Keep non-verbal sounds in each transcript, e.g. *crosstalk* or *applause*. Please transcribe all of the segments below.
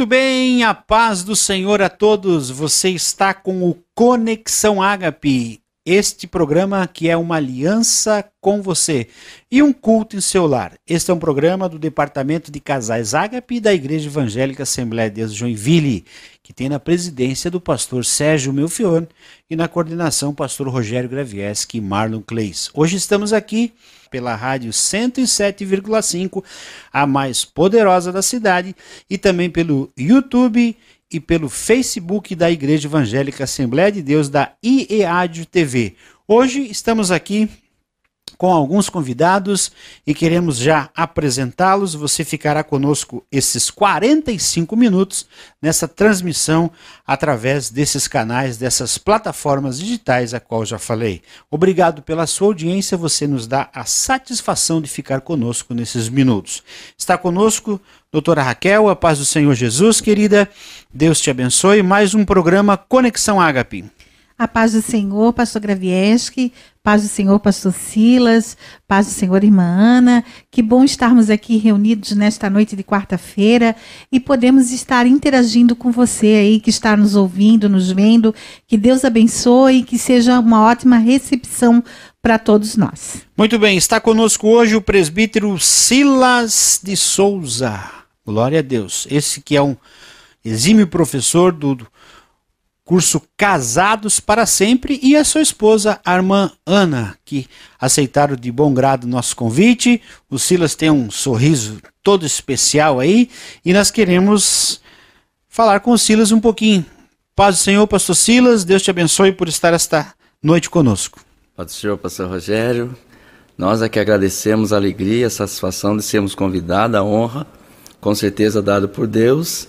Muito bem, a paz do Senhor a todos. Você está com o Conexão Ágape, este programa que é uma aliança com você e um culto em seu lar. Este é um programa do Departamento de Casais Ágape da Igreja Evangélica Assembleia de Deus Joinville, que tem na presidência do pastor Sérgio Melfior e na coordenação pastor Rogério Gravieski e Marlon Clays. Hoje estamos aqui pela rádio 107,5, a mais poderosa da cidade, e também pelo YouTube e pelo Facebook da Igreja Evangélica Assembleia de Deus da IEAD TV. Hoje estamos aqui com alguns convidados e queremos já apresentá-los. Você ficará conosco esses 45 minutos nessa transmissão através desses canais, dessas plataformas digitais a qual já falei. Obrigado pela sua audiência, você nos dá a satisfação de ficar conosco nesses minutos. Está conosco doutora Raquel, a paz do Senhor Jesus, querida. Deus te abençoe. Mais um programa Conexão Ágape. A paz do Senhor, pastor Gravieski, paz do Senhor, pastor Silas, paz do Senhor, irmã Ana. Que bom estarmos aqui reunidos nesta noite de quarta-feira e podemos estar interagindo com você aí que está nos ouvindo, nos vendo. Que Deus abençoe e que seja uma ótima recepção para todos nós. Muito bem, está conosco hoje o presbítero Silas de Souza. Glória a Deus. Esse que é um exímio professor do curso Casados para Sempre, e a sua esposa, a irmã Ana, que aceitaram de bom grado nosso convite. O Silas tem um sorriso todo especial aí, e nós queremos falar com o Silas um pouquinho. Paz do Senhor, pastor Silas, Deus te abençoe por estar esta noite conosco. Paz do Senhor, pastor Rogério. Nós aqui agradecemos a alegria, a satisfação de sermos convidados, a honra, com certeza dado por Deus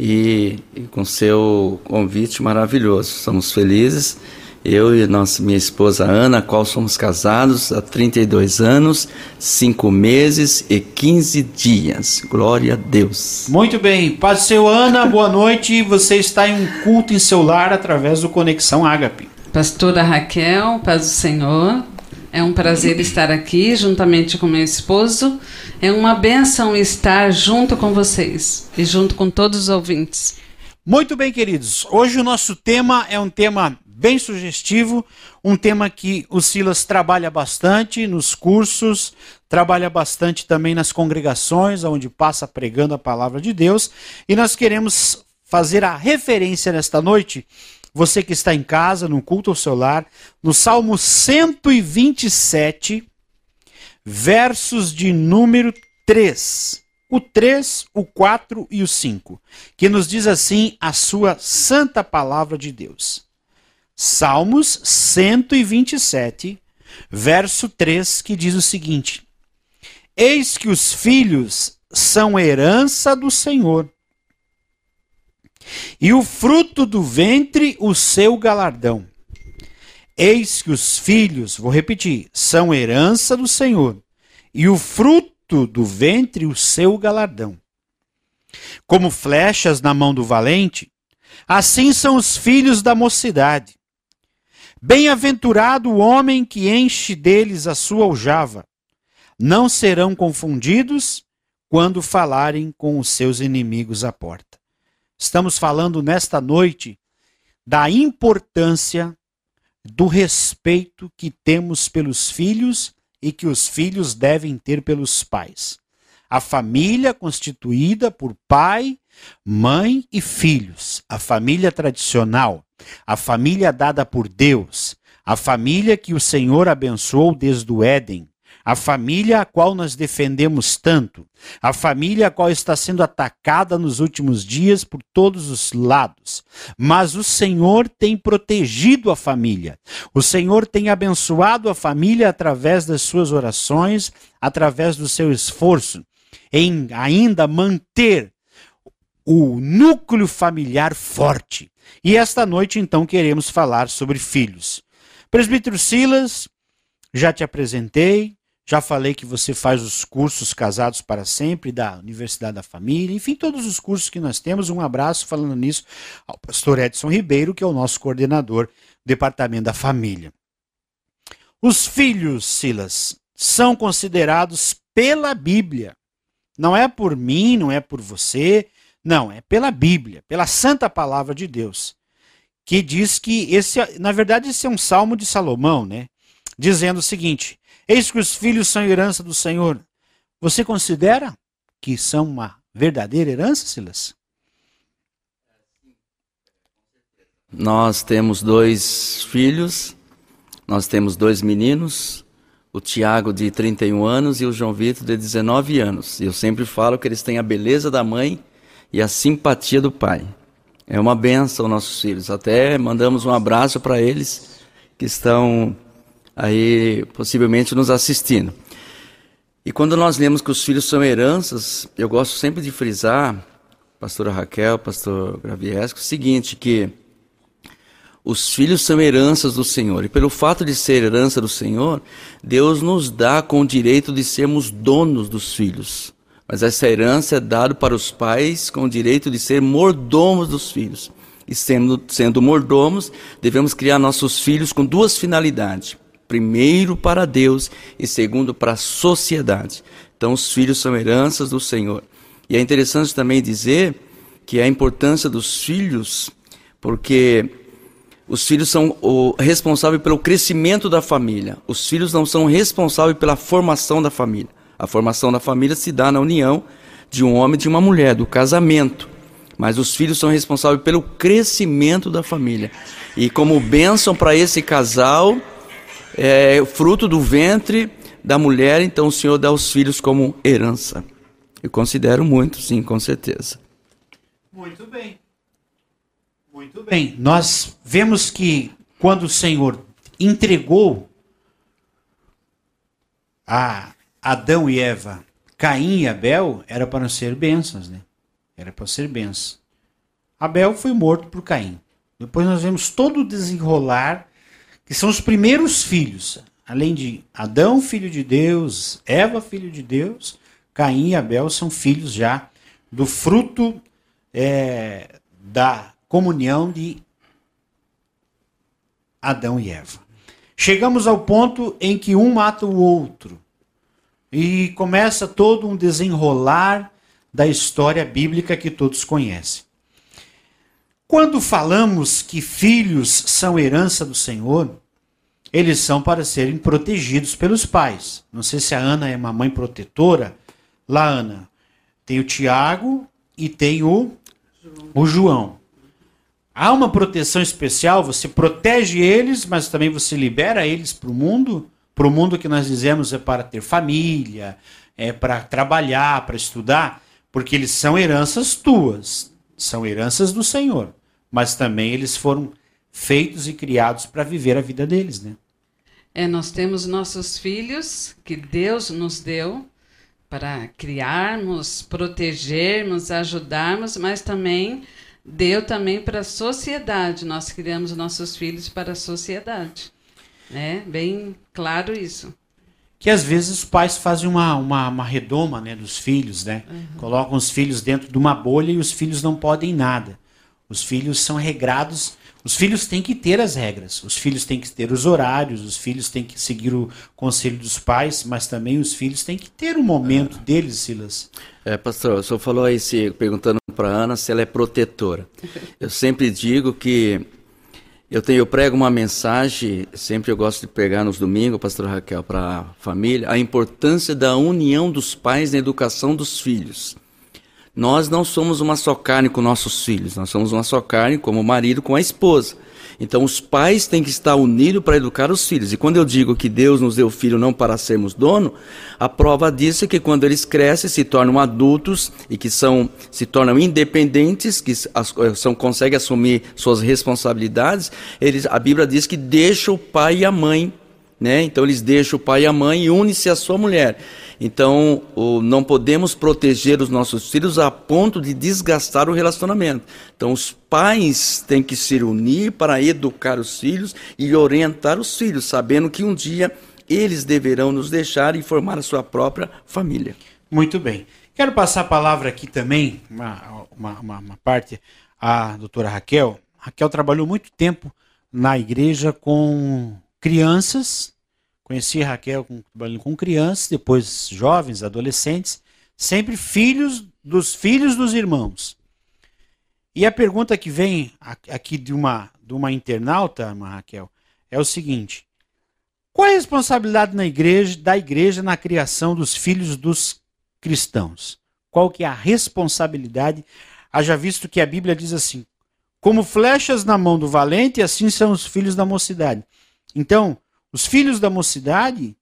e, e com seu convite maravilhoso. Somos felizes. Eu e nossa, minha esposa Ana, a qual somos casados há 32 anos, 5 meses e 15 dias. Glória a Deus. Muito bem. Paz do Senhor, Ana, boa noite. Você está em um culto em seu lar através do Conexão Ágape. Pastora Raquel, paz do Senhor. É um prazer estar aqui juntamente com meu esposo. É uma benção estar junto com vocês e junto com todos os ouvintes. Muito bem, queridos. Hoje o nosso tema é um tema bem sugestivo, um tema que o Silas trabalha bastante nos cursos, trabalha bastante também nas congregações, onde passa pregando a palavra de Deus, e nós queremos fazer a referência nesta noite você que está em casa, no culto ao celular, no Salmo 127, versos de número 3. O 3, o 4 e o 5, que nos diz assim a sua santa palavra de Deus. Salmos 127, verso 3, que diz o seguinte: Eis que os filhos são herança do Senhor e o fruto do ventre o seu galardão. Eis que os filhos, vou repetir, são herança do Senhor, e o fruto do ventre o seu galardão. Como flechas na mão do valente, assim são os filhos da mocidade. Bem-aventurado o homem que enche deles a sua aljava. Não serão confundidos quando falarem com os seus inimigos à porta. Estamos falando nesta noite da importância do respeito que temos pelos filhos e que os filhos devem ter pelos pais. A família constituída por pai, mãe e filhos, a família tradicional, a família dada por Deus, a família que o Senhor abençoou desde o Éden, a família a qual nós defendemos tanto, a família a qual está sendo atacada nos últimos dias por todos os lados. Mas o Senhor tem protegido a família. O Senhor tem abençoado a família através das suas orações, através do seu esforço em ainda manter o núcleo familiar forte. E esta noite, então, queremos falar sobre filhos. Presbítero Silas, já te apresentei, já falei que você faz os cursos Casados para Sempre da Universidade da Família, enfim, todos os cursos que nós temos. Um abraço falando nisso ao pastor Edson Ribeiro, que é o nosso coordenador do Departamento da Família. Os filhos, Silas, são considerados pela Bíblia. Não é por mim, não é por você, Não, é pela Bíblia, pela santa palavra de Deus, que diz que esse, na verdade, esse é um salmo de Salomão, né? Dizendo o seguinte: Eis que os filhos são herança do Senhor. Você considera que são uma verdadeira herança, Silas? Nós temos dois filhos, nós temos dois meninos, o Tiago de 31 anos e o João Vitor de 19 anos. Eu sempre falo que eles têm a beleza da mãe e a simpatia do pai. É uma benção nossos filhos. Até mandamos um abraço para eles que estão aí possivelmente nos assistindo. E quando nós lemos que os filhos são heranças, eu gosto sempre de frisar, pastora Raquel, pastor Graviesco, o seguinte, que os filhos são heranças do Senhor. E pelo fato de ser herança do Senhor, Deus nos dá com o direito de sermos donos dos filhos. Mas essa herança é dada para os pais com o direito de ser mordomos dos filhos. E sendo, sendo mordomos, devemos criar nossos filhos com duas finalidades. Primeiro para Deus e segundo para a sociedade. Então os filhos são heranças do Senhor. E é interessante também dizer que a importância dos filhos, porque os filhos são responsáveis pelo crescimento da família. Os filhos não são responsáveis pela formação da família. A formação da família se dá na união de um homem e de uma mulher, do casamento. Mas os filhos são responsáveis pelo crescimento da família. E como bênção para esse casal, é fruto do ventre da mulher, então o Senhor dá os filhos como herança. Eu considero muito, sim, com certeza. Muito bem. Muito bem. Nós vemos que quando o Senhor entregou a Adão e Eva, Caim e Abel, era para ser bênçãos, né? Era para ser bênçãos. Abel foi morto por Caim. Depois nós vemos todo o desenrolar, que são os primeiros filhos. Além de Adão, filho de Deus, Eva, filho de Deus, Caim e Abel são filhos já do fruto é, da comunhão de Adão e Eva. Chegamos ao ponto em que um mata o outro e começa todo um desenrolar da história bíblica que todos conhecem. Quando falamos que filhos são herança do Senhor, eles são para serem protegidos pelos pais. Não sei se a Ana é uma mãe protetora. Lá, Ana, tem o Tiago e tem o, o João. Há uma proteção especial, você protege eles, mas também você libera eles para o mundo. Para o mundo que nós dizemos é para ter família, é para trabalhar, para estudar, porque eles são heranças tuas, são heranças do Senhor, mas também eles foram feitos e criados para viver a vida deles, né? É, nós temos nossos filhos que Deus nos deu para criarmos, protegermos, ajudarmos, mas também deu também para a sociedade. Nós criamos nossos filhos para a sociedade. Né? Bem claro isso. Que às vezes os pais fazem uma, uma, uma redoma né, dos filhos, né? Uhum. Colocam os filhos dentro de uma bolha e os filhos não podem nada. Os filhos são regrados os filhos têm que ter as regras, os filhos têm que ter os horários, os filhos têm que seguir o conselho dos pais, mas também os filhos têm que ter o momento é. deles, Silas. É, pastor, o senhor falou aí, se, perguntando para Ana se ela é protetora. *laughs* Eu sempre digo que eu, tenho, eu prego uma mensagem, sempre eu gosto de pegar nos domingos, pastor Raquel, para a família, a importância da união dos pais na educação dos filhos. Nós não somos uma só carne com nossos filhos, nós somos uma só carne como marido com a esposa. Então os pais têm que estar unidos para educar os filhos. E quando eu digo que Deus nos deu filho não para sermos dono, a prova disso é que quando eles crescem, se tornam adultos e que são se tornam independentes, que são conseguem assumir suas responsabilidades, eles a Bíblia diz que deixa o pai e a mãe, né? Então eles deixam o pai e a mãe e unem-se à sua mulher. Então, não podemos proteger os nossos filhos a ponto de desgastar o relacionamento. Então, os pais têm que se unir para educar os filhos e orientar os filhos, sabendo que um dia eles deverão nos deixar e formar a sua própria família. Muito bem. Quero passar a palavra aqui também, uma, uma, uma, uma parte, à doutora Raquel. Raquel trabalhou muito tempo na igreja com crianças Conheci Raquel com, com crianças, depois jovens, adolescentes, sempre filhos dos filhos dos irmãos. E a pergunta que vem aqui de uma, de uma internauta, irmã Raquel, é o seguinte: qual é a responsabilidade na igreja, da igreja na criação dos filhos dos cristãos? Qual que é a responsabilidade? Haja visto que a Bíblia diz assim: como flechas na mão do valente, assim são os filhos da mocidade. Então, os filhos da mocidade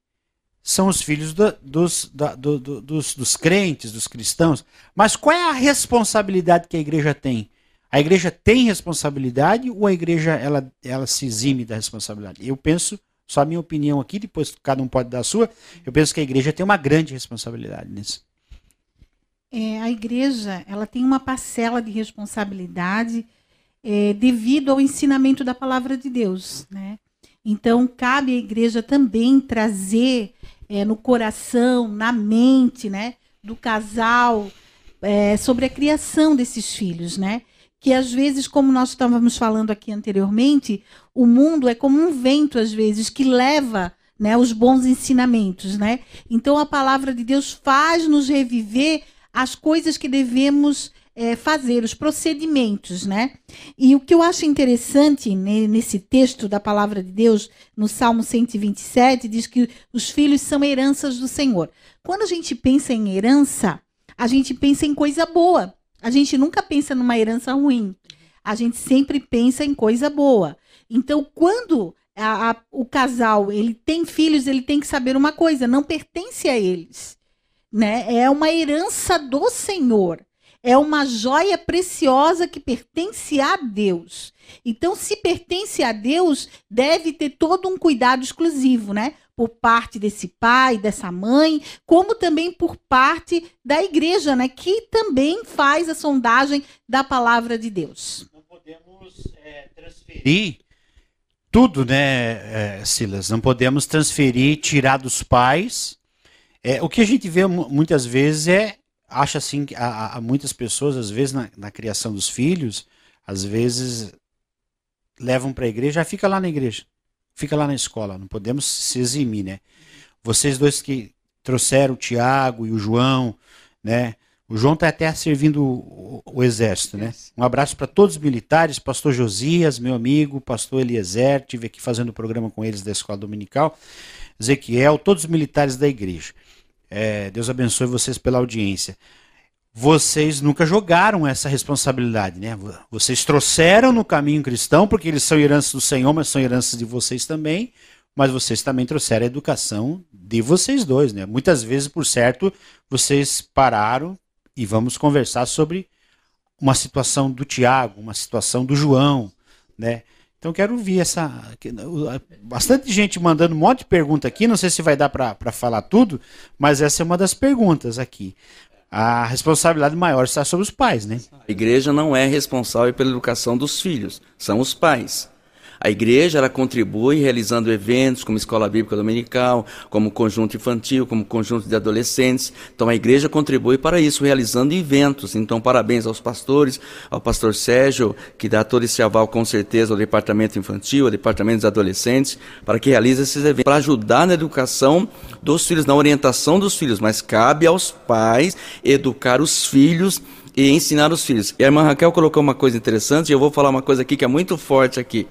são os filhos dos, da, do, do, dos, dos crentes, dos cristãos. Mas qual é a responsabilidade que a igreja tem? A igreja tem responsabilidade ou a igreja ela, ela se exime da responsabilidade? Eu penso, só a minha opinião aqui, depois cada um pode dar a sua, eu penso que a igreja tem uma grande responsabilidade nisso. É, a igreja ela tem uma parcela de responsabilidade é, devido ao ensinamento da palavra de Deus. Né? Então, cabe à igreja também trazer é, no coração, na mente né, do casal é, sobre a criação desses filhos. Né? que às vezes, como nós estávamos falando aqui anteriormente, o mundo é como um vento às vezes que leva, né, os bons ensinamentos, né? Então a palavra de Deus faz nos reviver as coisas que devemos é, fazer, os procedimentos, né? E o que eu acho interessante nesse texto da palavra de Deus, no Salmo 127, diz que os filhos são heranças do Senhor. Quando a gente pensa em herança, a gente pensa em coisa boa. A gente nunca pensa numa herança ruim. A gente sempre pensa em coisa boa. Então, quando a, a, o casal ele tem filhos, ele tem que saber uma coisa: não pertence a eles. Né? É uma herança do Senhor. É uma joia preciosa que pertence a Deus. Então, se pertence a Deus, deve ter todo um cuidado exclusivo, né? por parte desse pai, dessa mãe, como também por parte da igreja, né, que também faz a sondagem da palavra de Deus. Não podemos é, transferir tudo, né, é, Silas? Não podemos transferir, tirar dos pais. É, o que a gente vê muitas vezes é acha assim que há, muitas pessoas às vezes na, na criação dos filhos, às vezes levam para a igreja, já fica lá na igreja fica lá na escola, não podemos se eximir, né? Vocês dois que trouxeram o Tiago e o João, né? O João está até servindo o, o, exército, né? Um abraço para todos os militares, pastor Josias, meu amigo, pastor Eliezer, tive aqui fazendo o programa com eles da escola dominical, Ezequiel, todos os militares da igreja. É, Deus abençoe vocês pela audiência vocês nunca jogaram essa responsabilidade, né? Vocês trouxeram no caminho cristão, porque eles são heranças do Senhor, mas são heranças de vocês também, mas vocês também trouxeram a educação de vocês dois, né? Muitas vezes, por certo, vocês pararam e vamos conversar sobre uma situação do Tiago, uma situação do João, né? Então quero ouvir essa. Bastante gente mandando um monte de pergunta aqui. Não sei se vai dar para falar tudo, mas essa é uma das perguntas aqui a responsabilidade maior está sobre os pais, né? A igreja não é responsável pela educação dos filhos, são os pais. A igreja ela contribui realizando eventos como escola bíblica dominical, como conjunto infantil, como conjunto de adolescentes. Então a igreja contribui para isso, realizando eventos. Então parabéns aos pastores, ao pastor Sérgio, que dá todo esse aval com certeza ao departamento infantil, ao departamento dos adolescentes, para que realize esses eventos, para ajudar na educação dos filhos, na orientação dos filhos. Mas cabe aos pais educar os filhos e ensinar os filhos. E a irmã Raquel colocou uma coisa interessante, e eu vou falar uma coisa aqui que é muito forte aqui.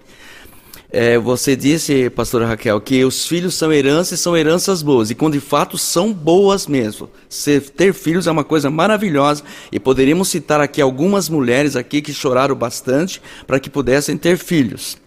É, você disse, pastora Raquel, que os filhos são heranças e são heranças boas, e quando de fato são boas mesmo. Ser, ter filhos é uma coisa maravilhosa, e poderíamos citar aqui algumas mulheres aqui que choraram bastante para que pudessem ter filhos.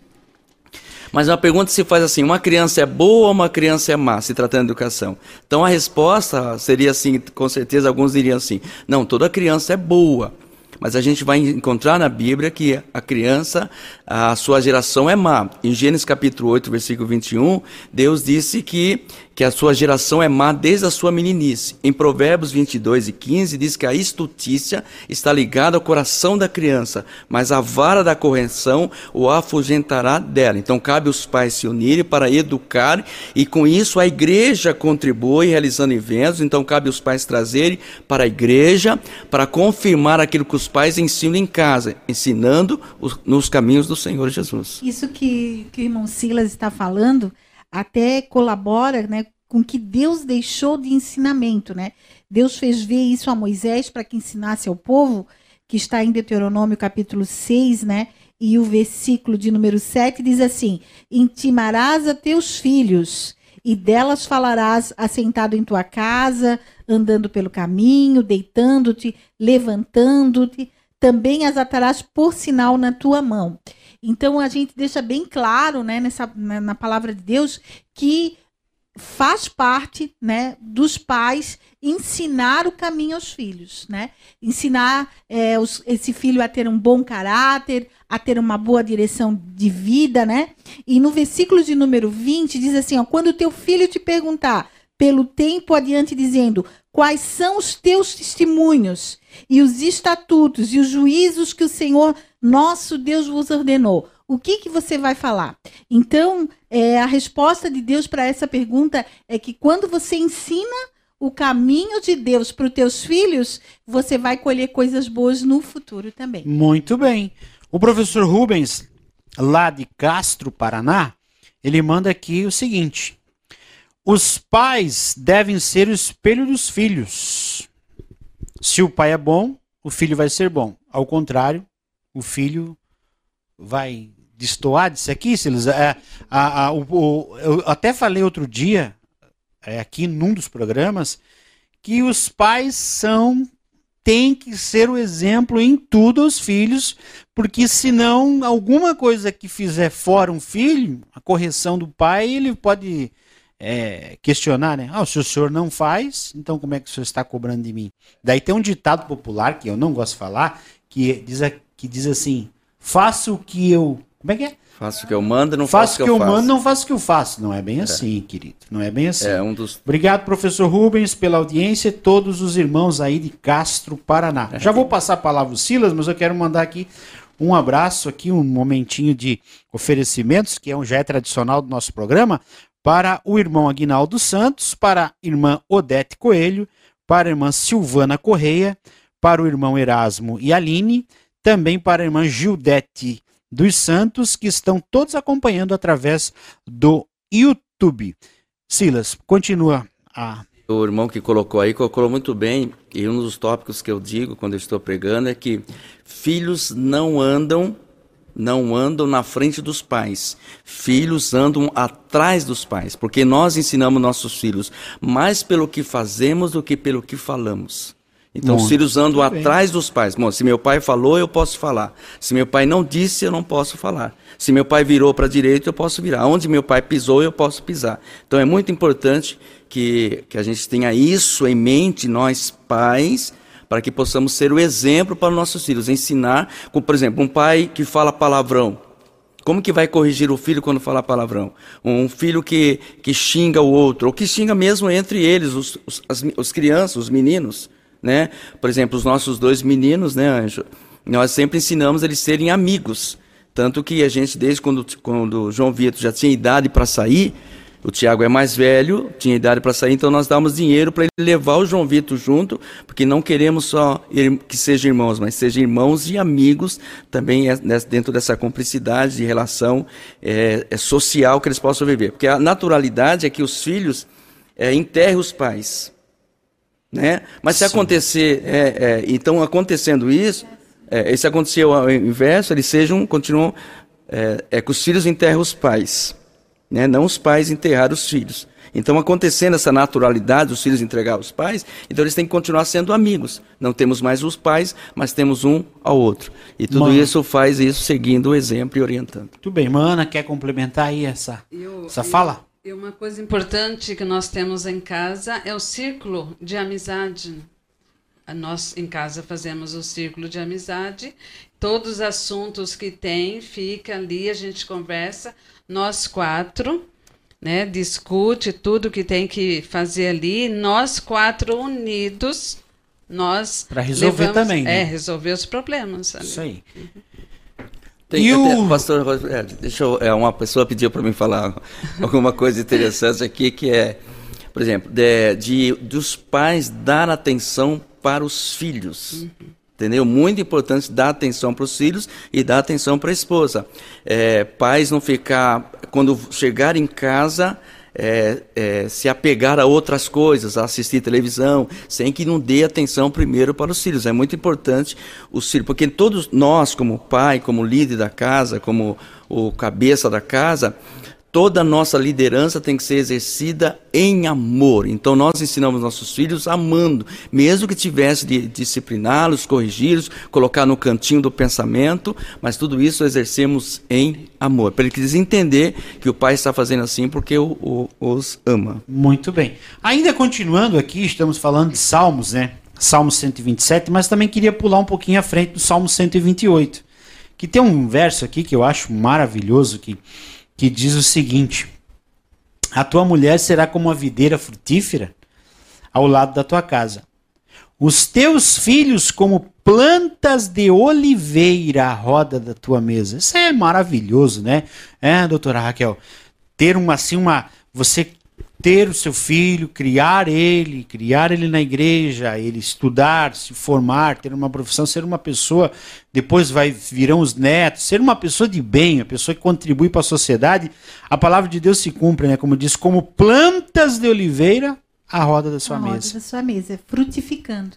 Mas uma pergunta se faz assim: uma criança é boa ou uma criança é má, se tratando de educação? Então a resposta seria assim, com certeza alguns diriam assim: não, toda criança é boa. Mas a gente vai encontrar na Bíblia que a criança, a sua geração é má. Em Gênesis capítulo 8, versículo 21, Deus disse que que a sua geração é má desde a sua meninice. Em Provérbios 22 e 15 diz que a estutícia está ligada ao coração da criança, mas a vara da correção o afugentará dela. Então cabe os pais se unirem para educar e com isso a igreja contribui realizando eventos. Então cabe os pais trazerem para a igreja para confirmar aquilo que os pais ensinam em casa, ensinando os, nos caminhos do Senhor Jesus. Isso que, que o irmão Silas está falando até colabora né, com que Deus deixou de ensinamento. Né? Deus fez ver isso a Moisés para que ensinasse ao povo que está em Deuteronômio capítulo 6, né? E o versículo de número 7 diz assim: Intimarás a teus filhos, e delas falarás assentado em tua casa, andando pelo caminho, deitando-te, levantando-te, também as atarás por sinal na tua mão. Então a gente deixa bem claro, né, nessa, na, palavra de Deus, que faz parte, né, dos pais ensinar o caminho aos filhos, né? Ensinar é, os, esse filho a ter um bom caráter, a ter uma boa direção de vida, né? E no versículo de número 20 diz assim, ó, quando teu filho te perguntar pelo tempo adiante dizendo quais são os teus testemunhos e os estatutos e os juízos que o Senhor nosso Deus vos ordenou, o que, que você vai falar? Então, é, a resposta de Deus para essa pergunta é que quando você ensina o caminho de Deus para os teus filhos, você vai colher coisas boas no futuro também. Muito bem. O professor Rubens, lá de Castro, Paraná, ele manda aqui o seguinte: os pais devem ser o espelho dos filhos. Se o pai é bom, o filho vai ser bom. Ao contrário, o filho vai destoar disso aqui, Silas. É, a, a, o, o, eu até falei outro dia é, aqui num dos programas, que os pais são tem que ser o exemplo em tudo aos filhos, porque senão alguma coisa que fizer fora um filho, a correção do pai, ele pode é, questionar, né? Ah, se o senhor não faz, então como é que o senhor está cobrando de mim? Daí tem um ditado popular que eu não gosto de falar, que diz, que diz assim: faça o que eu. Como é que é? Faço o que eu mando, não faço, faço o que eu, eu mando, não faço o que eu faço. Não é bem é. assim, querido. Não é bem assim. É um dos... Obrigado, professor Rubens, pela audiência. Todos os irmãos aí de Castro, Paraná. É. Já vou passar a palavra ao Silas, mas eu quero mandar aqui um abraço, aqui um momentinho de oferecimentos, que é um já é tradicional do nosso programa, para o irmão Aguinaldo Santos, para a irmã Odete Coelho, para a irmã Silvana Correia, para o irmão Erasmo e Aline, também para a irmã Gildete dos Santos, que estão todos acompanhando através do YouTube. Silas, continua a. O irmão que colocou aí colocou muito bem, e um dos tópicos que eu digo quando eu estou pregando é que filhos não andam não andam na frente dos pais. Filhos andam atrás dos pais, porque nós ensinamos nossos filhos mais pelo que fazemos do que pelo que falamos. Então os filhos andam atrás dos pais. Bom, se meu pai falou, eu posso falar. Se meu pai não disse, eu não posso falar. Se meu pai virou para a direita, eu posso virar. Onde meu pai pisou, eu posso pisar. Então é muito importante que, que a gente tenha isso em mente, nós pais, para que possamos ser o exemplo para os nossos filhos. Ensinar, como, por exemplo, um pai que fala palavrão. Como que vai corrigir o filho quando fala palavrão? Um filho que, que xinga o outro, ou que xinga mesmo entre eles, os, os, as, os crianças, os meninos né? Por exemplo, os nossos dois meninos, né, Anjo? Nós sempre ensinamos eles serem amigos. Tanto que a gente, desde quando, quando o João Vitor já tinha idade para sair, o Tiago é mais velho, tinha idade para sair, então nós damos dinheiro para ele levar o João Vitor junto, porque não queremos só que sejam irmãos, mas sejam irmãos e amigos também é dentro dessa cumplicidade de relação é, é social que eles possam viver. Porque a naturalidade é que os filhos é, enterrem os pais. Né? Mas se Sim. acontecer, é, é, então acontecendo isso, é, se acontecer o inverso, eles sejam, continuam, é, é que os filhos enterram os pais, né? não os pais enterrar os filhos. Então, acontecendo essa naturalidade, os filhos entregar os pais, então eles têm que continuar sendo amigos. Não temos mais os pais, mas temos um ao outro. E tudo Mano. isso faz isso seguindo o exemplo e orientando. Tudo bem, Mana, quer complementar aí essa, eu, essa fala? E uma coisa importante que nós temos em casa é o círculo de amizade. Nós em casa fazemos o círculo de amizade. Todos os assuntos que tem, fica ali, a gente conversa, nós quatro, né? Discute tudo que tem que fazer ali, nós quatro unidos, nós para resolver levamos, também, né? É, resolver os problemas. Ali. Isso aí. Uhum. Tem, e o... pastor, é, deixa eu, é, uma pessoa pediu para mim falar *laughs* alguma coisa interessante aqui, que é, por exemplo, de, de dos pais dar atenção para os filhos. Uhum. Entendeu? Muito importante dar atenção para os filhos e dar atenção para a esposa. É, pais não ficar, quando chegar em casa, é, é, se apegar a outras coisas, a assistir televisão, sem que não dê atenção primeiro para os filhos. É muito importante os filhos, porque todos nós, como pai, como líder da casa, como o cabeça da casa, toda nossa liderança tem que ser exercida em amor. Então nós ensinamos nossos filhos amando, mesmo que tivesse de discipliná-los, corrigi-los, colocar no cantinho do pensamento, mas tudo isso exercemos em amor, para eles entender que o pai está fazendo assim porque o, o, os ama. Muito bem. Ainda continuando aqui, estamos falando de Salmos, né? Salmo 127, mas também queria pular um pouquinho à frente do Salmo 128, que tem um verso aqui que eu acho maravilhoso que que diz o seguinte: A tua mulher será como uma videira frutífera ao lado da tua casa. Os teus filhos como plantas de oliveira à roda da tua mesa. Isso é maravilhoso, né? É, doutora Raquel, ter uma assim uma você ter o seu filho, criar ele, criar ele na igreja, ele estudar, se formar, ter uma profissão, ser uma pessoa, depois vai virão os netos, ser uma pessoa de bem, a pessoa que contribui para a sociedade, a palavra de Deus se cumpre, né? Como diz, como plantas de oliveira à roda da sua a mesa. roda da sua mesa, frutificando.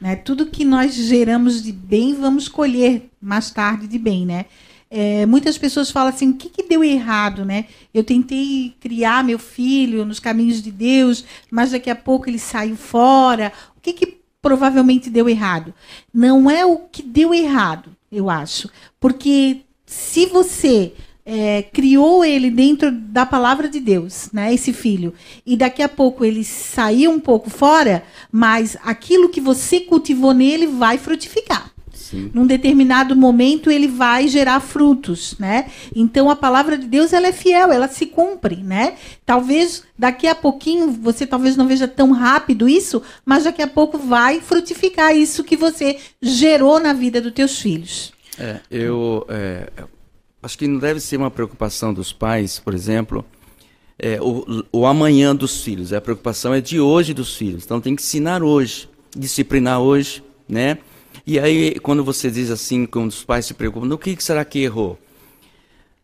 Né? Tudo que nós geramos de bem, vamos colher mais tarde de bem, né? É, muitas pessoas falam assim: o que, que deu errado, né? Eu tentei criar meu filho nos caminhos de Deus, mas daqui a pouco ele saiu fora. O que, que provavelmente deu errado? Não é o que deu errado, eu acho. Porque se você é, criou ele dentro da palavra de Deus, né? Esse filho. E daqui a pouco ele saiu um pouco fora, mas aquilo que você cultivou nele vai frutificar. Sim. Num determinado momento ele vai gerar frutos, né? Então a palavra de Deus ela é fiel, ela se cumpre, né? Talvez daqui a pouquinho você talvez não veja tão rápido isso, mas daqui a pouco vai frutificar isso que você gerou na vida dos teus filhos. É, eu é, acho que não deve ser uma preocupação dos pais, por exemplo, é, o, o amanhã dos filhos. A preocupação é de hoje dos filhos. Então tem que ensinar hoje, disciplinar hoje, né? E aí, quando você diz assim, quando os pais se preocupam, no que será que errou?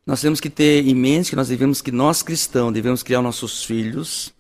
Nós temos que ter em mente que nós devemos que nós cristãos devemos criar nossos filhos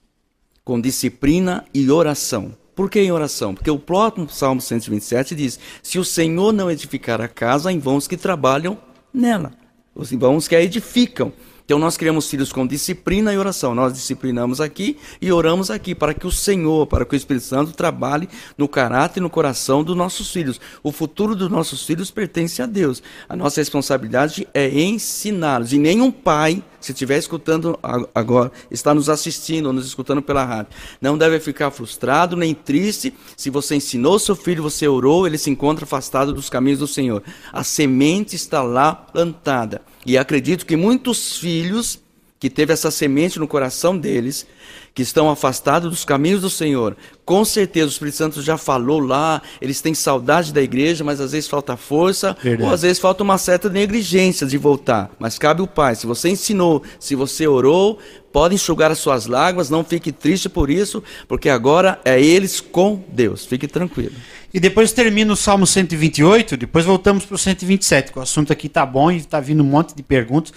com disciplina e oração. Por que em oração? Porque o próprio Salmo 127 diz: Se o Senhor não edificar a casa, em os que trabalham nela, os em vão os que a edificam. Então nós criamos filhos com disciplina e oração. Nós disciplinamos aqui e oramos aqui para que o Senhor, para que o Espírito Santo trabalhe no caráter e no coração dos nossos filhos. O futuro dos nossos filhos pertence a Deus. A nossa responsabilidade é ensiná-los. E nenhum pai, se estiver escutando agora, está nos assistindo, nos escutando pela rádio, não deve ficar frustrado nem triste se você ensinou seu filho, você orou, ele se encontra afastado dos caminhos do Senhor. A semente está lá plantada. E acredito que muitos filhos que teve essa semente no coração deles, que estão afastados dos caminhos do Senhor, com certeza o Espírito Santo já falou lá, eles têm saudade da igreja, mas às vezes falta força, Verdade. ou às vezes falta uma certa negligência de voltar. Mas cabe o Pai, se você ensinou, se você orou, pode enxugar as suas lágrimas, não fique triste por isso, porque agora é eles com Deus. Fique tranquilo. E depois termina o Salmo 128, depois voltamos para o 127, que o assunto aqui tá bom e tá vindo um monte de perguntas.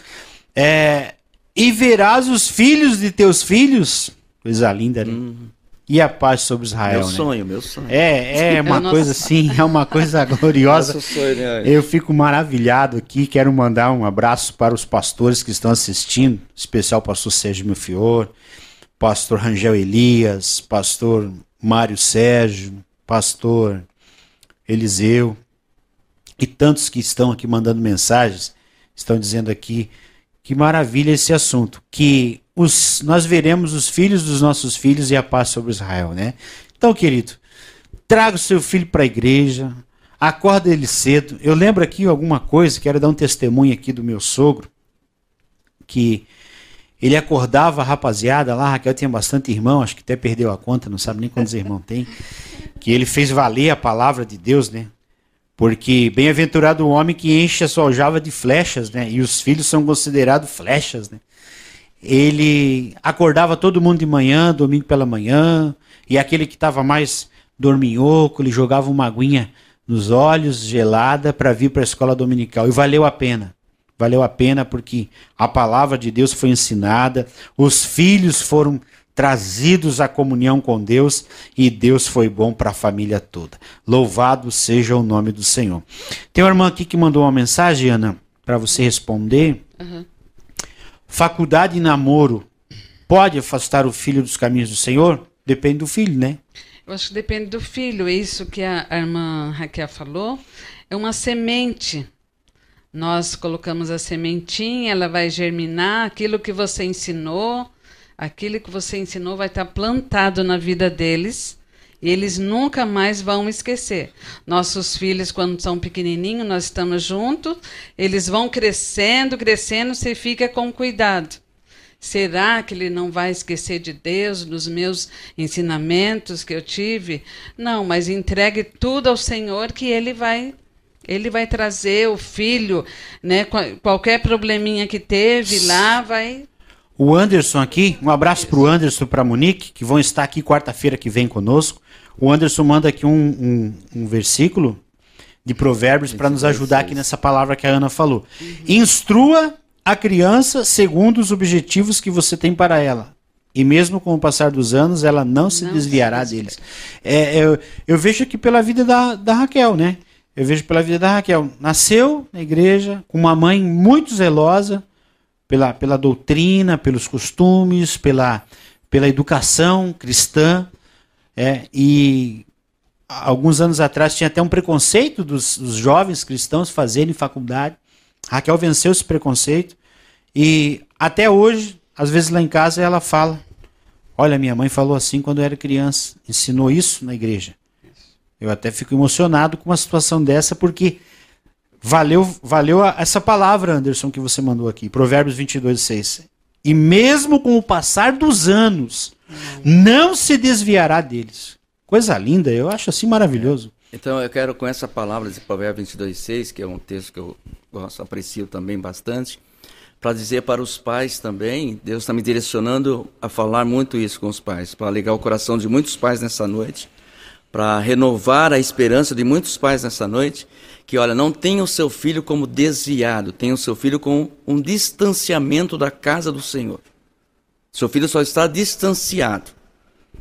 É, e verás os filhos de teus filhos, coisa linda, né? E a paz sobre Israel, meu né? sonho, meu sonho. É, é uma É o nosso coisa assim, é uma coisa *laughs* gloriosa. Nosso sonho, né? Eu fico maravilhado aqui. Quero mandar um abraço para os pastores que estão assistindo, em especial o pastor Sérgio Melfior, pastor Rangel Elias, pastor Mário Sérgio, pastor Eliseu e tantos que estão aqui mandando mensagens, estão dizendo aqui que maravilha esse assunto, que os, nós veremos os filhos dos nossos filhos e a paz sobre Israel, né? Então, querido, traga o seu filho para a igreja, acorda ele cedo. Eu lembro aqui alguma coisa, quero dar um testemunho aqui do meu sogro, que ele acordava a rapaziada lá, a Raquel tinha bastante irmão, acho que até perdeu a conta, não sabe nem quantos irmãos *laughs* tem, que ele fez valer a palavra de Deus, né? Porque bem-aventurado o homem que enche a sua aljava de flechas, né? E os filhos são considerados flechas, né? Ele acordava todo mundo de manhã, domingo pela manhã, e aquele que estava mais dorminhoco, ele jogava uma aguinha nos olhos, gelada, para vir para a escola dominical. E valeu a pena. Valeu a pena porque a palavra de Deus foi ensinada, os filhos foram trazidos à comunhão com Deus e Deus foi bom para a família toda. Louvado seja o nome do Senhor. Tem uma irmã aqui que mandou uma mensagem, Ana, para você responder. Uhum. Faculdade e namoro pode afastar o filho dos caminhos do Senhor? Depende do filho, né? Eu acho que depende do filho. Isso que a, a irmã Raquel falou é uma semente. Nós colocamos a sementinha, ela vai germinar, aquilo que você ensinou, aquilo que você ensinou vai estar plantado na vida deles e eles nunca mais vão esquecer. Nossos filhos, quando são pequenininhos, nós estamos juntos, eles vão crescendo, crescendo, você fica com cuidado. Será que ele não vai esquecer de Deus, dos meus ensinamentos que eu tive? Não, mas entregue tudo ao Senhor que ele vai ele vai trazer o filho, né? Qualquer probleminha que teve lá vai o Anderson aqui, um abraço para o Anderson e para a Monique, que vão estar aqui quarta-feira que vem conosco. O Anderson manda aqui um, um, um versículo de Provérbios para nos ajudar aqui nessa palavra que a Ana falou. Uhum. Instrua a criança segundo os objetivos que você tem para ela. E mesmo com o passar dos anos, ela não se não desviará se deles. É, eu, eu, vejo aqui pela vida da, da Raquel, né? Eu vejo pela vida da Raquel. Nasceu na igreja, com uma mãe muito zelosa pela, pela doutrina, pelos costumes, pela, pela educação cristã. É, e alguns anos atrás tinha até um preconceito dos, dos jovens cristãos fazerem faculdade. Raquel venceu esse preconceito e até hoje, às vezes lá em casa, ela fala: Olha, minha mãe falou assim quando eu era criança, ensinou isso na igreja. Eu até fico emocionado com uma situação dessa, porque valeu, valeu a, essa palavra, Anderson, que você mandou aqui, Provérbios 22, 6. E mesmo com o passar dos anos, não se desviará deles. Coisa linda, eu acho assim maravilhoso. Então eu quero com essa palavra de Provérbios 22, 6, que é um texto que eu gosto, aprecio também bastante, para dizer para os pais também, Deus está me direcionando a falar muito isso com os pais, para ligar o coração de muitos pais nessa noite, para renovar a esperança de muitos pais nessa noite, que olha, não tenha o seu filho como desviado, tenha o seu filho com um distanciamento da casa do Senhor. Seu filho só está distanciado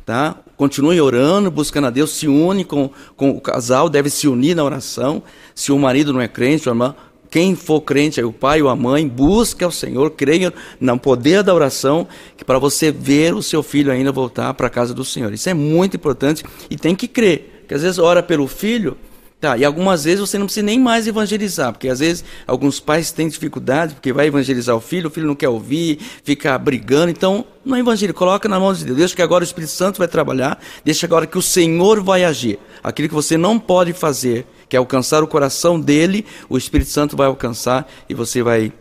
tá? Continue orando, buscando a Deus, se une com, com o casal, deve se unir na oração. Se o marido não é crente, a irmã, quem for crente, o pai ou a mãe, busque ao Senhor, creia no poder da oração, que para você ver o seu filho ainda voltar para a casa do Senhor. Isso é muito importante e tem que crer. Porque às vezes ora pelo filho, Tá, e algumas vezes você não precisa nem mais evangelizar, porque às vezes alguns pais têm dificuldade, porque vai evangelizar o filho, o filho não quer ouvir, fica brigando, então não evangeliza, coloca na mão de Deus, deixa que agora o Espírito Santo vai trabalhar, deixa agora que o Senhor vai agir. Aquilo que você não pode fazer, que é alcançar o coração dele, o Espírito Santo vai alcançar e você vai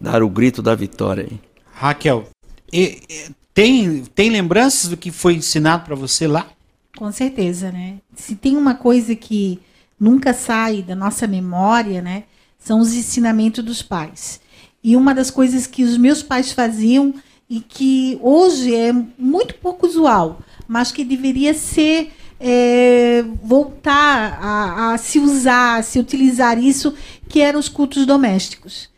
dar o grito da vitória aí. Raquel, e, e, tem, tem lembranças do que foi ensinado para você lá? Com certeza, né? Se tem uma coisa que nunca sai da nossa memória, né? São os ensinamentos dos pais. E uma das coisas que os meus pais faziam e que hoje é muito pouco usual, mas que deveria ser é, voltar a, a, se usar, a se utilizar isso, que eram os cultos domésticos.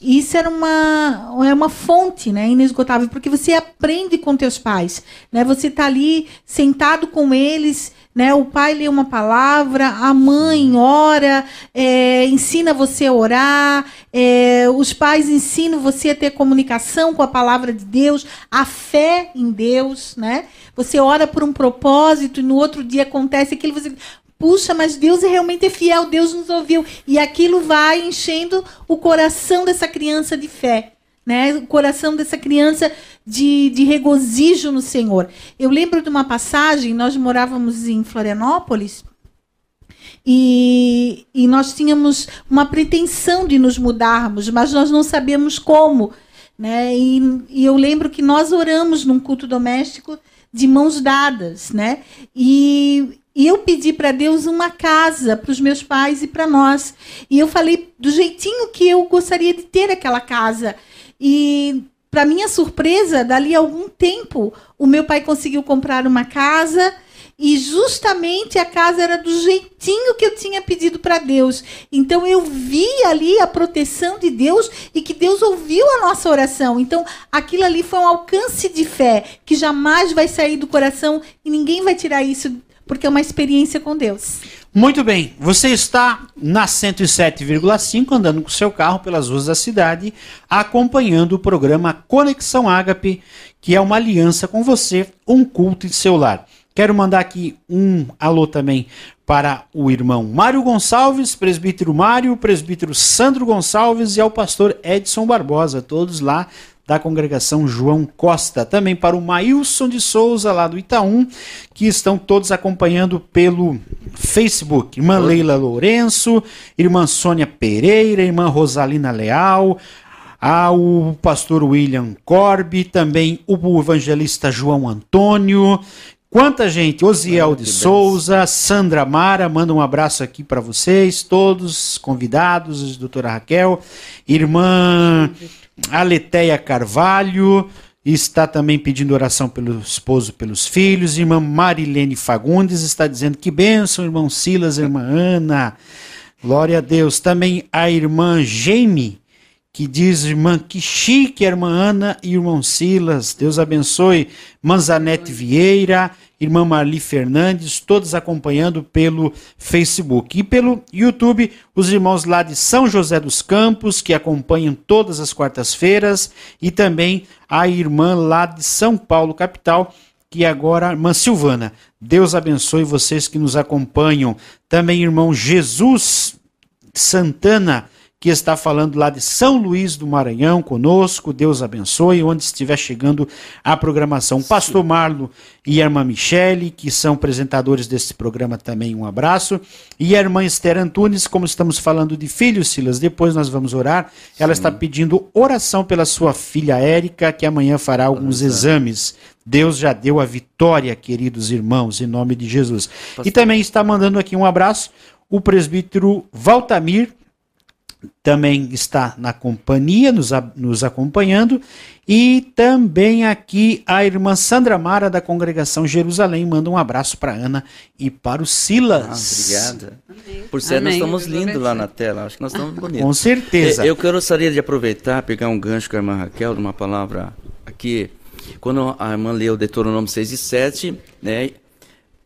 Isso era uma, é uma fonte né, inesgotável, porque você aprende com teus pais. Né? Você está ali sentado com eles né? O pai lê uma palavra, a mãe ora, é, ensina você a orar, é, os pais ensinam você a ter comunicação com a palavra de Deus, a fé em Deus, né? Você ora por um propósito e no outro dia acontece aquilo, você puxa, mas Deus é realmente é fiel, Deus nos ouviu. E aquilo vai enchendo o coração dessa criança de fé né? O coração dessa criança de, de regozijo no Senhor. Eu lembro de uma passagem, nós morávamos em Florianópolis e, e nós tínhamos uma pretensão de nos mudarmos, mas nós não sabíamos como. Né? E, e eu lembro que nós oramos num culto doméstico de mãos dadas, né? E, e eu pedi para Deus uma casa para os meus pais e para nós. E eu falei do jeitinho que eu gostaria de ter aquela casa. E, para minha surpresa, dali a algum tempo, o meu pai conseguiu comprar uma casa e justamente a casa era do jeitinho que eu tinha pedido para Deus. Então eu vi ali a proteção de Deus e que Deus ouviu a nossa oração. Então aquilo ali foi um alcance de fé que jamais vai sair do coração e ninguém vai tirar isso porque é uma experiência com Deus. Muito bem, você está na 107,5 andando com seu carro pelas ruas da cidade, acompanhando o programa Conexão Ágape, que é uma aliança com você, um culto em seu lar. Quero mandar aqui um alô também para o irmão Mário Gonçalves, presbítero Mário, presbítero Sandro Gonçalves e ao pastor Edson Barbosa, todos lá da congregação João Costa. Também para o Maílson de Souza, lá do Itaú, que estão todos acompanhando pelo Facebook. Irmã Leila Lourenço, irmã Sônia Pereira, irmã Rosalina Leal, ao pastor William Corby, também o evangelista João Antônio, Quanta gente! Osiel de Souza, Sandra Mara, manda um abraço aqui para vocês, todos convidados, doutora Raquel, irmã Aleteia Carvalho, está também pedindo oração pelo esposo, pelos filhos, irmã Marilene Fagundes está dizendo que bênção, irmão Silas, irmã Ana, glória a Deus. Também a irmã Jamie, que diz, irmã, que chique, irmã Ana e irmão Silas, Deus abençoe. Manzanete Vieira, irmã Marli Fernandes, todos acompanhando pelo Facebook. E pelo YouTube, os irmãos lá de São José dos Campos, que acompanham todas as quartas-feiras, e também a irmã lá de São Paulo, capital, que agora, irmã Silvana. Deus abençoe vocês que nos acompanham. Também, irmão Jesus Santana, que está falando lá de São Luís do Maranhão conosco. Deus abençoe, onde estiver chegando a programação. Sim. Pastor Marlo e a irmã Michele, que são apresentadores desse programa também, um abraço. E a irmã Esther Antunes, como estamos falando de filhos, Silas, depois nós vamos orar. Ela Sim. está pedindo oração pela sua filha Érica, que amanhã fará alguns exames. Deus já deu a vitória, queridos irmãos, em nome de Jesus. Pastor. E também está mandando aqui um abraço o presbítero Valtamir também está na companhia, nos, nos acompanhando, e também aqui a irmã Sandra Mara, da congregação Jerusalém, manda um abraço para Ana e para o Silas. Ah, obrigada. Por ser, nós estamos lindos lá na tela, acho que nós estamos bonitos. Com certeza. Eu gostaria de aproveitar, pegar um gancho com a irmã Raquel, de uma palavra aqui, quando a irmã leu Deuteronômio 6 e 7, né,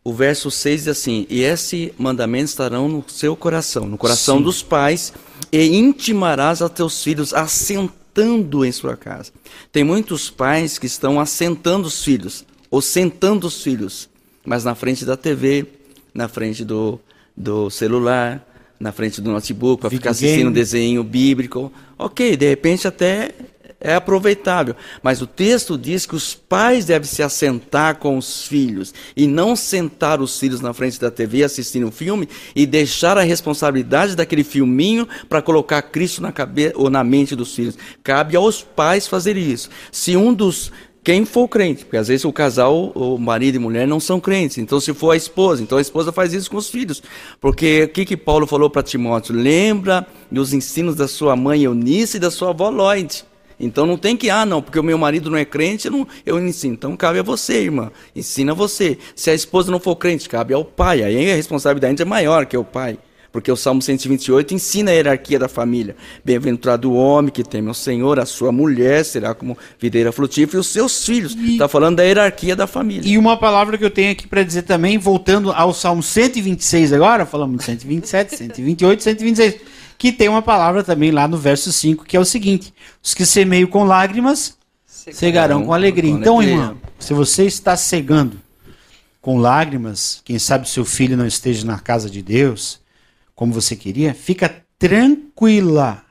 o verso 6 diz assim: E esse mandamento estarão no seu coração, no coração Sim. dos pais, e intimarás a teus filhos, assentando em sua casa. Tem muitos pais que estão assentando os filhos, ou sentando os filhos, mas na frente da TV, na frente do, do celular, na frente do notebook, para ficar assistindo um desenho bíblico. Ok, de repente até é aproveitável. Mas o texto diz que os pais devem se assentar com os filhos e não sentar os filhos na frente da TV assistindo um filme e deixar a responsabilidade daquele filminho para colocar Cristo na cabeça ou na mente dos filhos. Cabe aos pais fazer isso. Se um dos quem for crente, porque às vezes o casal, o marido e mulher não são crentes. Então, se for a esposa, então a esposa faz isso com os filhos. Porque o que, que Paulo falou para Timóteo? Lembra dos ensinos da sua mãe Eunice e da sua avó Lloyd. Então não tem que, ah, não, porque o meu marido não é crente, eu, não, eu ensino. Então cabe a você, irmã. Ensina você. Se a esposa não for crente, cabe ao pai. Aí a responsabilidade é maior que o pai. Porque o Salmo 128 ensina a hierarquia da família. Bem-aventurado o homem que teme ao Senhor, a sua mulher será como videira frutífera e os seus filhos. Está falando da hierarquia da família. E uma palavra que eu tenho aqui para dizer também, voltando ao Salmo 126 agora, falamos de 127, 128, 126 que tem uma palavra também lá no verso 5, que é o seguinte: os que semeiam com lágrimas cegarão com alegria. Com então, alegria. irmão, se você está cegando com lágrimas, quem sabe seu filho não esteja na casa de Deus, como você queria, fica tranquila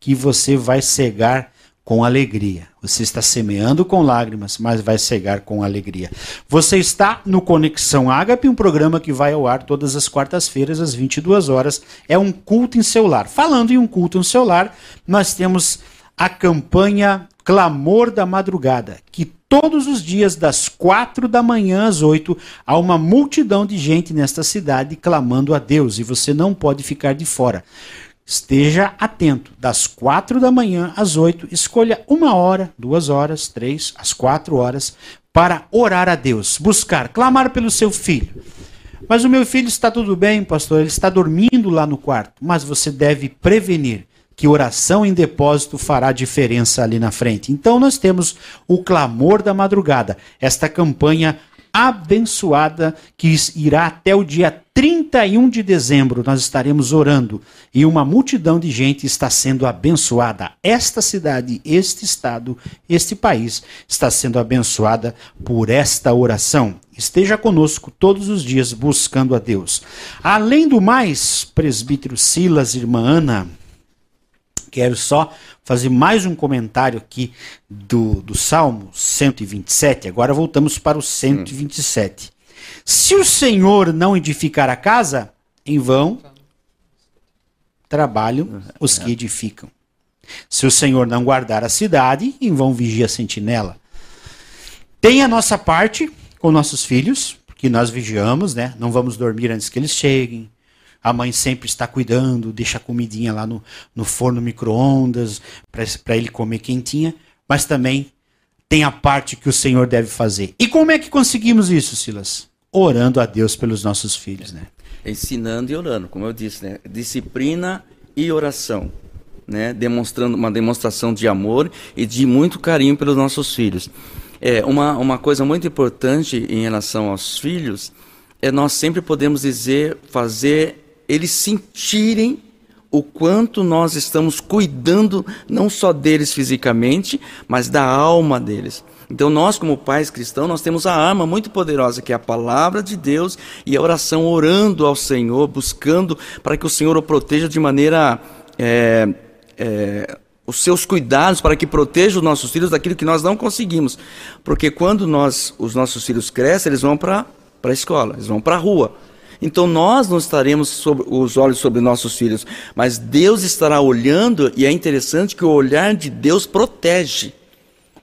que você vai cegar com alegria. Você está semeando com lágrimas, mas vai cegar com alegria. Você está no Conexão Ágape, um programa que vai ao ar todas as quartas-feiras às 22 horas. É um culto em seu lar. Falando em um culto em seu lar, nós temos a campanha Clamor da Madrugada, que todos os dias, das quatro da manhã às oito, há uma multidão de gente nesta cidade clamando a Deus e você não pode ficar de fora. Esteja atento. Das quatro da manhã às oito, escolha uma hora, duas horas, três, às quatro horas, para orar a Deus, buscar, clamar pelo seu filho. Mas o meu filho está tudo bem, pastor, ele está dormindo lá no quarto. Mas você deve prevenir que oração em depósito fará diferença ali na frente. Então nós temos o clamor da madrugada, esta campanha abençoada que irá até o dia 31 de dezembro. Nós estaremos orando e uma multidão de gente está sendo abençoada. Esta cidade, este estado, este país está sendo abençoada por esta oração. Esteja conosco todos os dias buscando a Deus. Além do mais, presbítero Silas, irmã Ana, quero só fazer mais um comentário aqui do, do Salmo 127. Agora voltamos para o 127. Hum. Se o Senhor não edificar a casa, em vão trabalham os que edificam. Se o Senhor não guardar a cidade, em vão vigia a sentinela. Tem a nossa parte com nossos filhos, que nós vigiamos, né? Não vamos dormir antes que eles cheguem. A mãe sempre está cuidando, deixa a comidinha lá no, no forno micro-ondas para ele comer quentinha, mas também tem a parte que o Senhor deve fazer. E como é que conseguimos isso, Silas? Orando a Deus pelos nossos filhos, né? Ensinando e orando, como eu disse, né? Disciplina e oração, né? Demonstrando uma demonstração de amor e de muito carinho pelos nossos filhos. É uma, uma coisa muito importante em relação aos filhos é nós sempre podemos dizer, fazer eles sentirem o quanto nós estamos cuidando não só deles fisicamente, mas da alma deles. Então nós como pais cristãos, nós temos a arma muito poderosa que é a palavra de Deus e a oração orando ao Senhor, buscando para que o Senhor o proteja de maneira é, é, os seus cuidados para que proteja os nossos filhos daquilo que nós não conseguimos, porque quando nós os nossos filhos crescem, eles vão para para a escola, eles vão para a rua. Então nós não estaremos sobre, os olhos sobre nossos filhos, mas Deus estará olhando e é interessante que o olhar de Deus protege.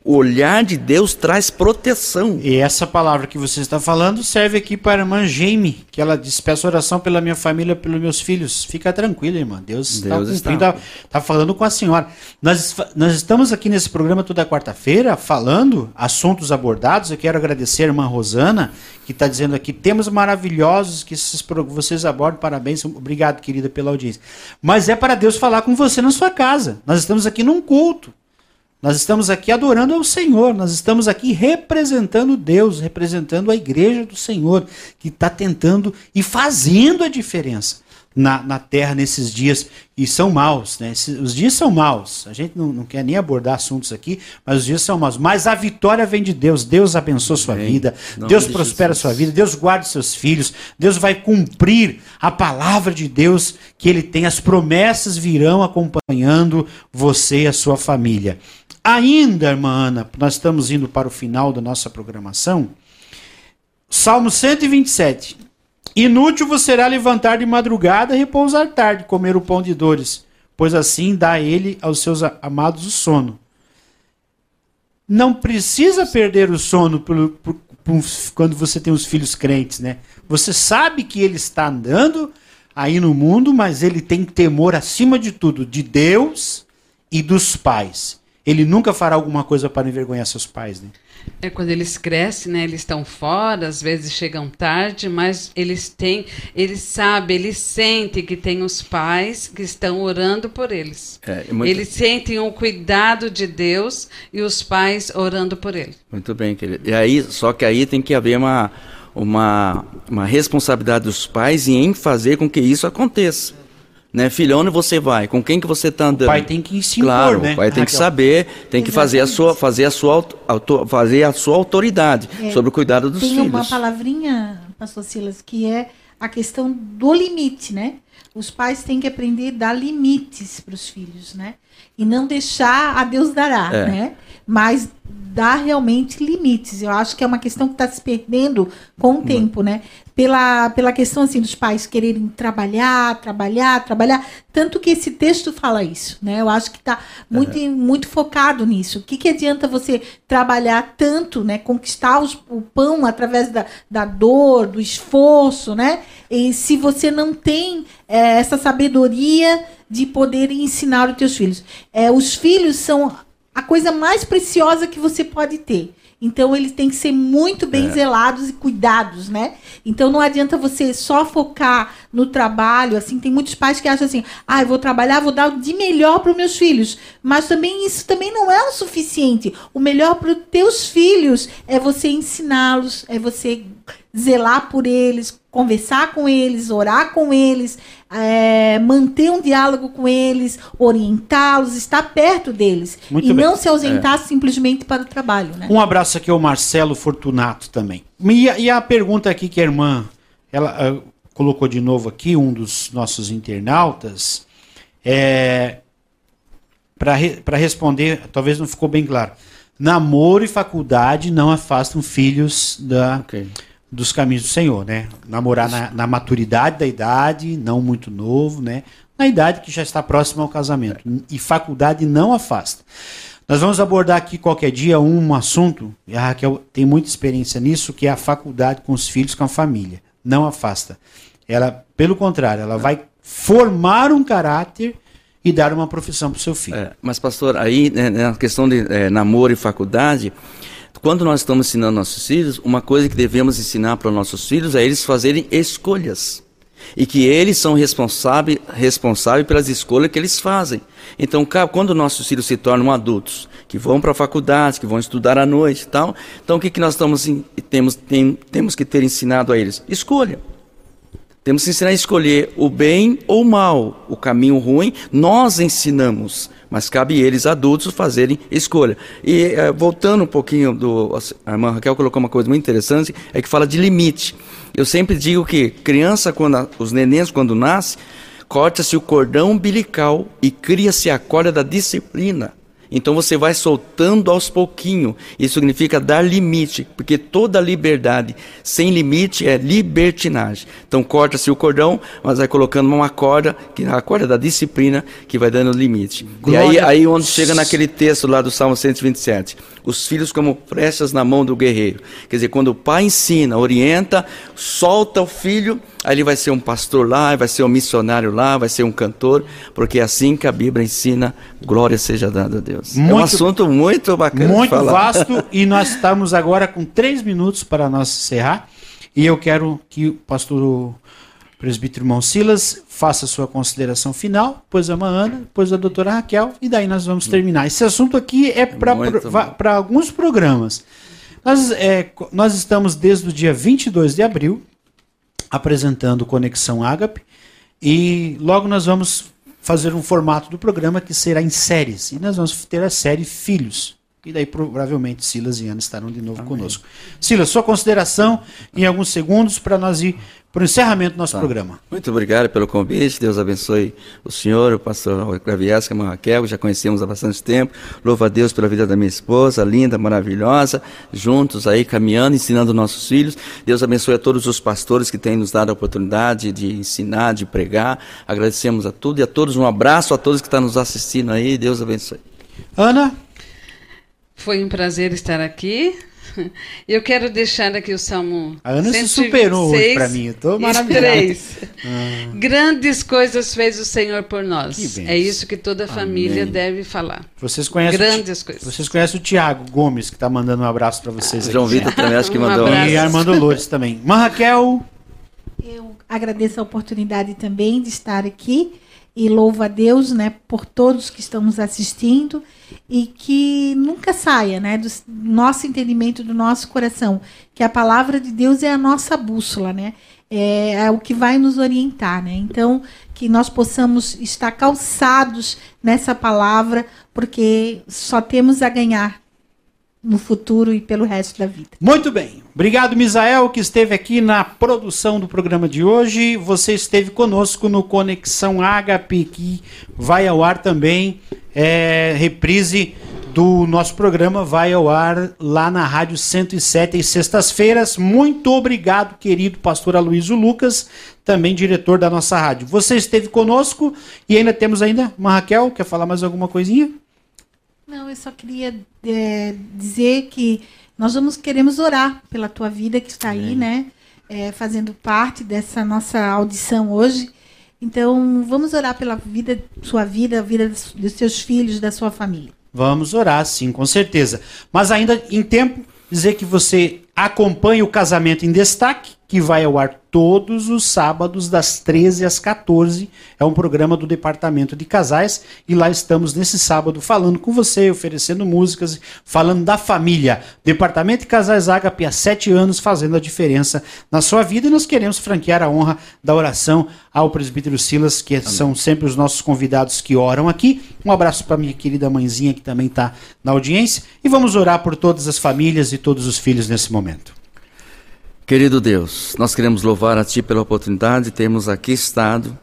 O olhar de Deus traz proteção. E essa palavra que você está falando serve aqui para a irmã Jamie, que ela diz: peço oração pela minha família, pelos meus filhos. Fica tranquila, irmã. Deus, tá Deus está cumprindo, está. está falando com a senhora. Nós, nós estamos aqui nesse programa toda quarta-feira falando assuntos abordados. Eu quero agradecer a irmã Rosana, que está dizendo aqui: temas maravilhosos que esses, vocês abordam. Parabéns. Obrigado, querida, pela audiência. Mas é para Deus falar com você na sua casa. Nós estamos aqui num culto. Nós estamos aqui adorando ao Senhor, nós estamos aqui representando Deus, representando a igreja do Senhor, que está tentando e fazendo a diferença na, na terra nesses dias, e são maus, né? os dias são maus, a gente não, não quer nem abordar assuntos aqui, mas os dias são maus. Mas a vitória vem de Deus, Deus abençoa sua vida, Deus prospera a sua vida, Deus guarda seus filhos, Deus vai cumprir a palavra de Deus que Ele tem, as promessas virão acompanhando você e a sua família. Ainda, irmã Ana, nós estamos indo para o final da nossa programação. Salmo 127. Inútil você será levantar de madrugada e repousar tarde, comer o pão de dores, pois assim dá ele aos seus amados o sono. Não precisa perder o sono por, por, por, quando você tem os filhos crentes, né? Você sabe que ele está andando aí no mundo, mas ele tem temor acima de tudo de Deus e dos pais ele nunca fará alguma coisa para envergonhar seus pais, né? É quando eles crescem, né? Eles estão fora, às vezes chegam tarde, mas eles têm, eles sabem, eles sentem que tem os pais que estão orando por eles. É, muito... Eles sentem o cuidado de Deus e os pais orando por eles. Muito bem, querido. E aí, só que aí tem que haver uma uma, uma responsabilidade dos pais em fazer com que isso aconteça. Né? Filho, onde você vai? Com quem que você está andando? O pai tem que se impor, claro, né? o pai tem que saber, tem que fazer a sua, fazer a sua, fazer a sua autoridade é, sobre o cuidado dos tem filhos. Tem uma palavrinha, pastor Silas, que é a questão do limite, né? Os pais têm que aprender a dar limites para os filhos, né? E não deixar a Deus dará, é. né? Mas dar realmente limites. Eu acho que é uma questão que está se perdendo com o tempo, né? Pela, pela questão assim dos pais quererem trabalhar, trabalhar, trabalhar. Tanto que esse texto fala isso, né? Eu acho que está muito, uhum. muito focado nisso. O que, que adianta você trabalhar tanto, né? Conquistar os, o pão através da, da dor, do esforço, né? E se você não tem é, essa sabedoria de poder ensinar os teus filhos. É, os filhos são a coisa mais preciosa que você pode ter. Então eles têm que ser muito bem é. zelados e cuidados, né? Então não adianta você só focar no trabalho, assim, tem muitos pais que acham assim: "Ah, eu vou trabalhar, vou dar o de melhor para os meus filhos". Mas também isso também não é o suficiente. O melhor para os teus filhos é você ensiná-los, é você zelar por eles, conversar com eles, orar com eles, é, manter um diálogo com eles, orientá-los, estar perto deles. Muito e bem. não se ausentar é. simplesmente para o trabalho. Né? Um abraço aqui ao Marcelo Fortunato também. E a, e a pergunta aqui que a irmã ela uh, colocou de novo aqui, um dos nossos internautas, é, para re, responder, talvez não ficou bem claro. Namoro e faculdade não afastam filhos da. Okay dos caminhos do Senhor, né? Namorar na, na, maturidade da idade, não muito novo, né? Na idade que já está próxima ao casamento. E faculdade não afasta. Nós vamos abordar aqui qualquer dia um assunto, e a Raquel tem muita experiência nisso, que é a faculdade com os filhos, com a família. Não afasta. Ela, pelo contrário, ela vai formar um caráter e dar uma profissão para o seu filho. É, mas, pastor, aí, né, na questão de é, namoro e faculdade, quando nós estamos ensinando nossos filhos, uma coisa que devemos ensinar para os nossos filhos é eles fazerem escolhas. E que eles são responsáveis responsável pelas escolhas que eles fazem. Então, quando nossos filhos se tornam adultos, que vão para a faculdade, que vão estudar à noite e tal, então o que, que nós estamos, temos, tem, temos que ter ensinado a eles? Escolha. Temos que ensinar a escolher o bem ou o mal, o caminho ruim, nós ensinamos, mas cabe eles, adultos, fazerem escolha. E é, voltando um pouquinho do. A irmã Raquel colocou uma coisa muito interessante, é que fala de limite. Eu sempre digo que criança, quando os nenéns, quando nascem, corta-se o cordão umbilical e cria-se a corda da disciplina. Então você vai soltando aos pouquinhos. Isso significa dar limite, porque toda liberdade sem limite é libertinagem. Então corta-se o cordão, mas vai colocando uma corda, que é a corda da disciplina, que vai dando limite. Glória. E aí, aí onde chega naquele texto lá do Salmo 127, os filhos como flechas na mão do guerreiro. Quer dizer, quando o pai ensina, orienta, solta o filho, aí ele vai ser um pastor lá, vai ser um missionário lá, vai ser um cantor, porque é assim que a Bíblia ensina, glória seja dada a Deus. Muito, é um assunto muito bacana. Muito vasto, *laughs* e nós estamos agora com três minutos para nós encerrar. E eu quero que o pastor presbítero irmão Silas faça sua consideração final, depois a Ana, depois a doutora Raquel, e daí nós vamos terminar. Esse assunto aqui é para alguns programas. Nós, é, nós estamos desde o dia 22 de abril apresentando Conexão Ágape, e logo nós vamos fazer um formato do programa que será em séries, e nós vamos ter a série Filhos. E daí provavelmente Silas e Ana estarão de novo Amém. conosco. Silas, sua consideração em alguns segundos para nós ir para o encerramento do nosso tá. programa. Muito obrigado pelo convite. Deus abençoe o senhor, o pastor Graviesca, a Raquel, já conhecemos há bastante tempo. Louvo a Deus pela vida da minha esposa, linda, maravilhosa, juntos aí caminhando, ensinando nossos filhos. Deus abençoe a todos os pastores que têm nos dado a oportunidade de ensinar, de pregar. Agradecemos a tudo e a todos. Um abraço a todos que estão nos assistindo aí. Deus abençoe. Ana? Foi um prazer estar aqui. *laughs* Eu quero deixar aqui o Salmo. A Ana 126, se superou hoje para mim, eu maravilhado. Ah. Grandes coisas fez o Senhor por nós. É isso que toda família Amém. deve falar. Vocês conhecem Grandes o, coisas. Vocês conhecem o Tiago Gomes, que está mandando um abraço para vocês. Ah, João Vitor também acho que um mandou. Um e Armando Lourdes também. Mas Raquel. Eu agradeço a oportunidade também de estar aqui e louvo a Deus, né, por todos que estão nos assistindo e que nunca saia, né, do nosso entendimento, do nosso coração, que a palavra de Deus é a nossa bússola, né, é, é o que vai nos orientar, né. Então que nós possamos estar calçados nessa palavra, porque só temos a ganhar no futuro e pelo resto da vida. Muito bem. Obrigado, Misael, que esteve aqui na produção do programa de hoje. Você esteve conosco no Conexão Ágape, que vai ao ar também. É, reprise do nosso programa vai ao ar lá na Rádio 107 em sextas-feiras. Muito obrigado, querido pastor Aloysio Lucas, também diretor da nossa rádio. Você esteve conosco e ainda temos ainda Raquel, quer falar mais alguma coisinha? Não, eu só queria é, dizer que nós vamos queremos orar pela tua vida que está aí, né? É, fazendo parte dessa nossa audição hoje. Então, vamos orar pela vida, sua vida, a vida dos seus filhos, da sua família. Vamos orar, sim, com certeza. Mas ainda em tempo, dizer que você acompanha o Casamento em Destaque, que vai ao ar todos os sábados, das 13 às 14. É um programa do Departamento de Casais. E lá estamos nesse sábado falando com você, oferecendo músicas, falando da família. Departamento de Casais Ágape há sete anos fazendo a diferença na sua vida. E nós queremos franquear a honra da oração ao presbítero Silas, que Amém. são sempre os nossos convidados que oram aqui. Um abraço para minha querida mãezinha que também está na audiência. E vamos orar por todas as famílias e todos os filhos nesse momento. Querido Deus, nós queremos louvar a Ti pela oportunidade de termos aqui estado,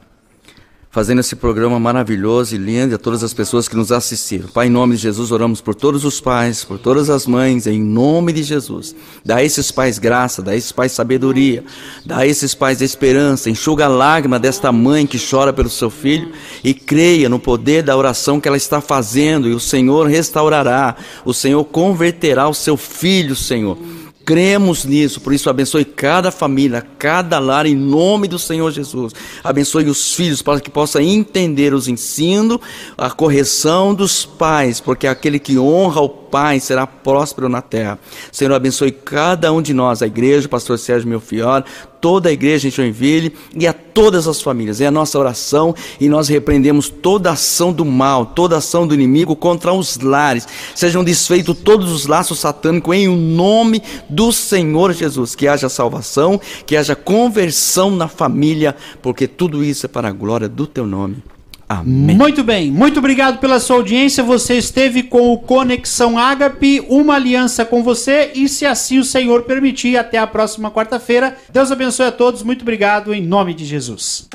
fazendo esse programa maravilhoso e lindo, e a todas as pessoas que nos assistiram. Pai, em nome de Jesus, oramos por todos os pais, por todas as mães, em nome de Jesus. Dá a esses pais graça, dá a esses pais sabedoria, dá a esses pais esperança, enxuga a lágrima desta mãe que chora pelo seu filho e creia no poder da oração que ela está fazendo, e o Senhor restaurará, o Senhor converterá o seu filho, Senhor cremos nisso, por isso abençoe cada família, cada lar em nome do Senhor Jesus. Abençoe os filhos para que possam entender os ensinos, a correção dos pais, porque aquele que honra o pai será próspero na terra. Senhor, abençoe cada um de nós, a igreja, o pastor Sérgio Melfior, toda a igreja em Joinville e a todas as famílias. É a nossa oração e nós repreendemos toda ação do mal, toda ação do inimigo contra os lares. Sejam desfeitos todos os laços satânicos em o nome do Senhor Jesus. Que haja salvação, que haja conversão na família, porque tudo isso é para a glória do teu nome. Amém. Muito bem, muito obrigado pela sua audiência. Você esteve com o Conexão Ágape, uma aliança com você, e se assim o Senhor permitir, até a próxima quarta-feira. Deus abençoe a todos, muito obrigado, em nome de Jesus.